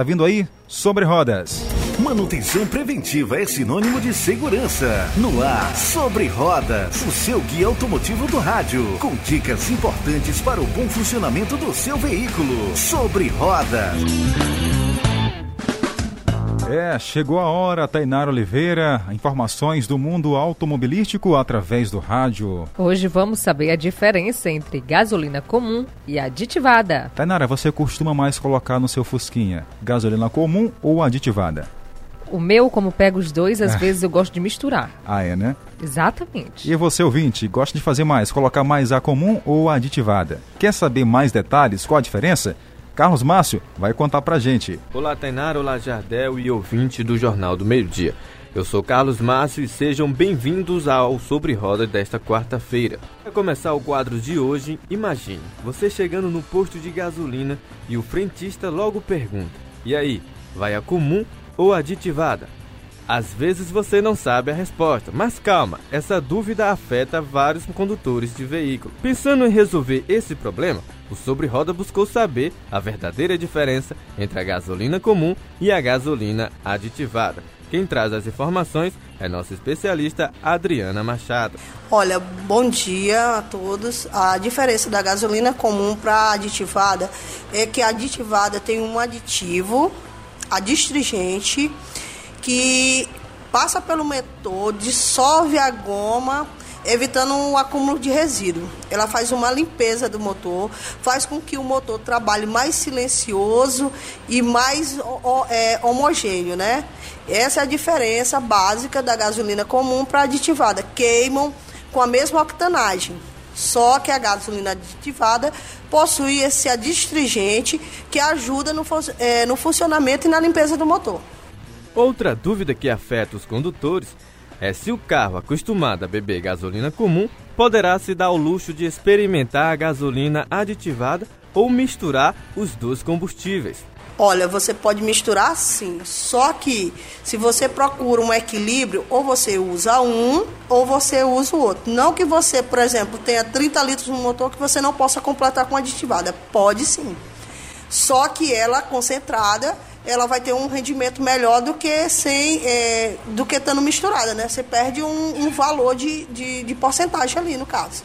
Tá vindo aí sobre rodas. Manutenção preventiva é sinônimo de segurança. No ar, sobre rodas, o seu guia automotivo do rádio, com dicas importantes para o bom funcionamento do seu veículo. Sobre rodas. É, chegou a hora, Tainara Oliveira. Informações do mundo automobilístico através do rádio. Hoje vamos saber a diferença entre gasolina comum e aditivada. Tainara, você costuma mais colocar no seu Fusquinha gasolina comum ou aditivada? O meu, como pego os dois, às vezes eu gosto de misturar. Ah, é, né? Exatamente. E você, ouvinte, gosta de fazer mais? Colocar mais a comum ou a aditivada? Quer saber mais detalhes? Qual a diferença? Carlos Márcio vai contar pra gente. Olá, Tainara, olá, Jardel e ouvinte do Jornal do Meio Dia. Eu sou Carlos Márcio e sejam bem-vindos ao Sobre Roda desta quarta-feira. Para começar o quadro de hoje, imagine você chegando no posto de gasolina e o frentista logo pergunta: E aí, vai a comum ou aditivada? Às vezes você não sabe a resposta, mas calma, essa dúvida afeta vários condutores de veículo. Pensando em resolver esse problema, o Sobre Roda buscou saber a verdadeira diferença entre a gasolina comum e a gasolina aditivada. Quem traz as informações é nossa especialista Adriana Machado. Olha, bom dia a todos. A diferença da gasolina comum para aditivada é que a aditivada tem um aditivo, adstringente, que passa pelo motor, dissolve a goma, evitando o acúmulo de resíduo. Ela faz uma limpeza do motor, faz com que o motor trabalhe mais silencioso e mais é, homogêneo, né? Essa é a diferença básica da gasolina comum para aditivada. Queimam com a mesma octanagem. Só que a gasolina aditivada possui esse adstringente que ajuda no, é, no funcionamento e na limpeza do motor. Outra dúvida que afeta os condutores é se o carro acostumado a beber gasolina comum poderá se dar o luxo de experimentar a gasolina aditivada ou misturar os dois combustíveis. Olha, você pode misturar sim, só que se você procura um equilíbrio, ou você usa um ou você usa o outro. Não que você, por exemplo, tenha 30 litros no motor que você não possa completar com aditivada. Pode sim. Só que ela concentrada ela vai ter um rendimento melhor do que sem é, do que estando misturada, né? Você perde um, um valor de, de, de, porcentagem ali no caso,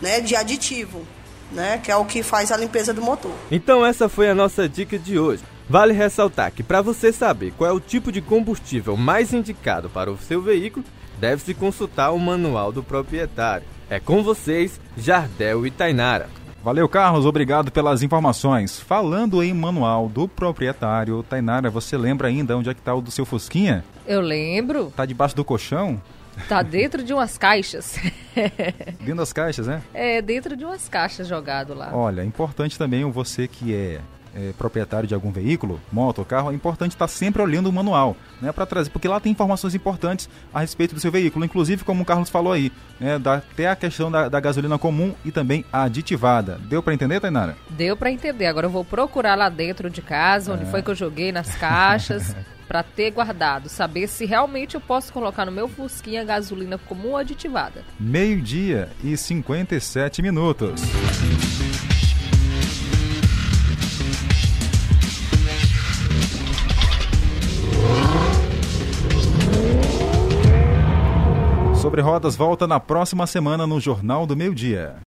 né? De aditivo, né? Que é o que faz a limpeza do motor. Então essa foi a nossa dica de hoje. Vale ressaltar que para você saber qual é o tipo de combustível mais indicado para o seu veículo, deve-se consultar o manual do proprietário. É com vocês, Jardel e Tainara. Valeu, Carlos, obrigado pelas informações. Falando em manual do proprietário, Tainara, você lembra ainda onde é que está o do seu Fusquinha? Eu lembro. Tá debaixo do colchão? Tá dentro de umas caixas. dentro das caixas, né? É, dentro de umas caixas jogado lá. Olha, importante também você que é é, proprietário de algum veículo, moto carro, é importante estar sempre olhando o manual, né, para trazer, porque lá tem informações importantes a respeito do seu veículo, inclusive como o Carlos falou aí, né, da, até a questão da, da, gasolina comum e também a aditivada. Deu para entender, Tainara? Deu para entender. Agora eu vou procurar lá dentro de casa, onde é. foi que eu joguei nas caixas. para ter guardado, saber se realmente eu posso colocar no meu Fusquinha gasolina comum ou aditivada. Meio-dia e 57 minutos. Sobre Rodas volta na próxima semana no Jornal do Meio Dia.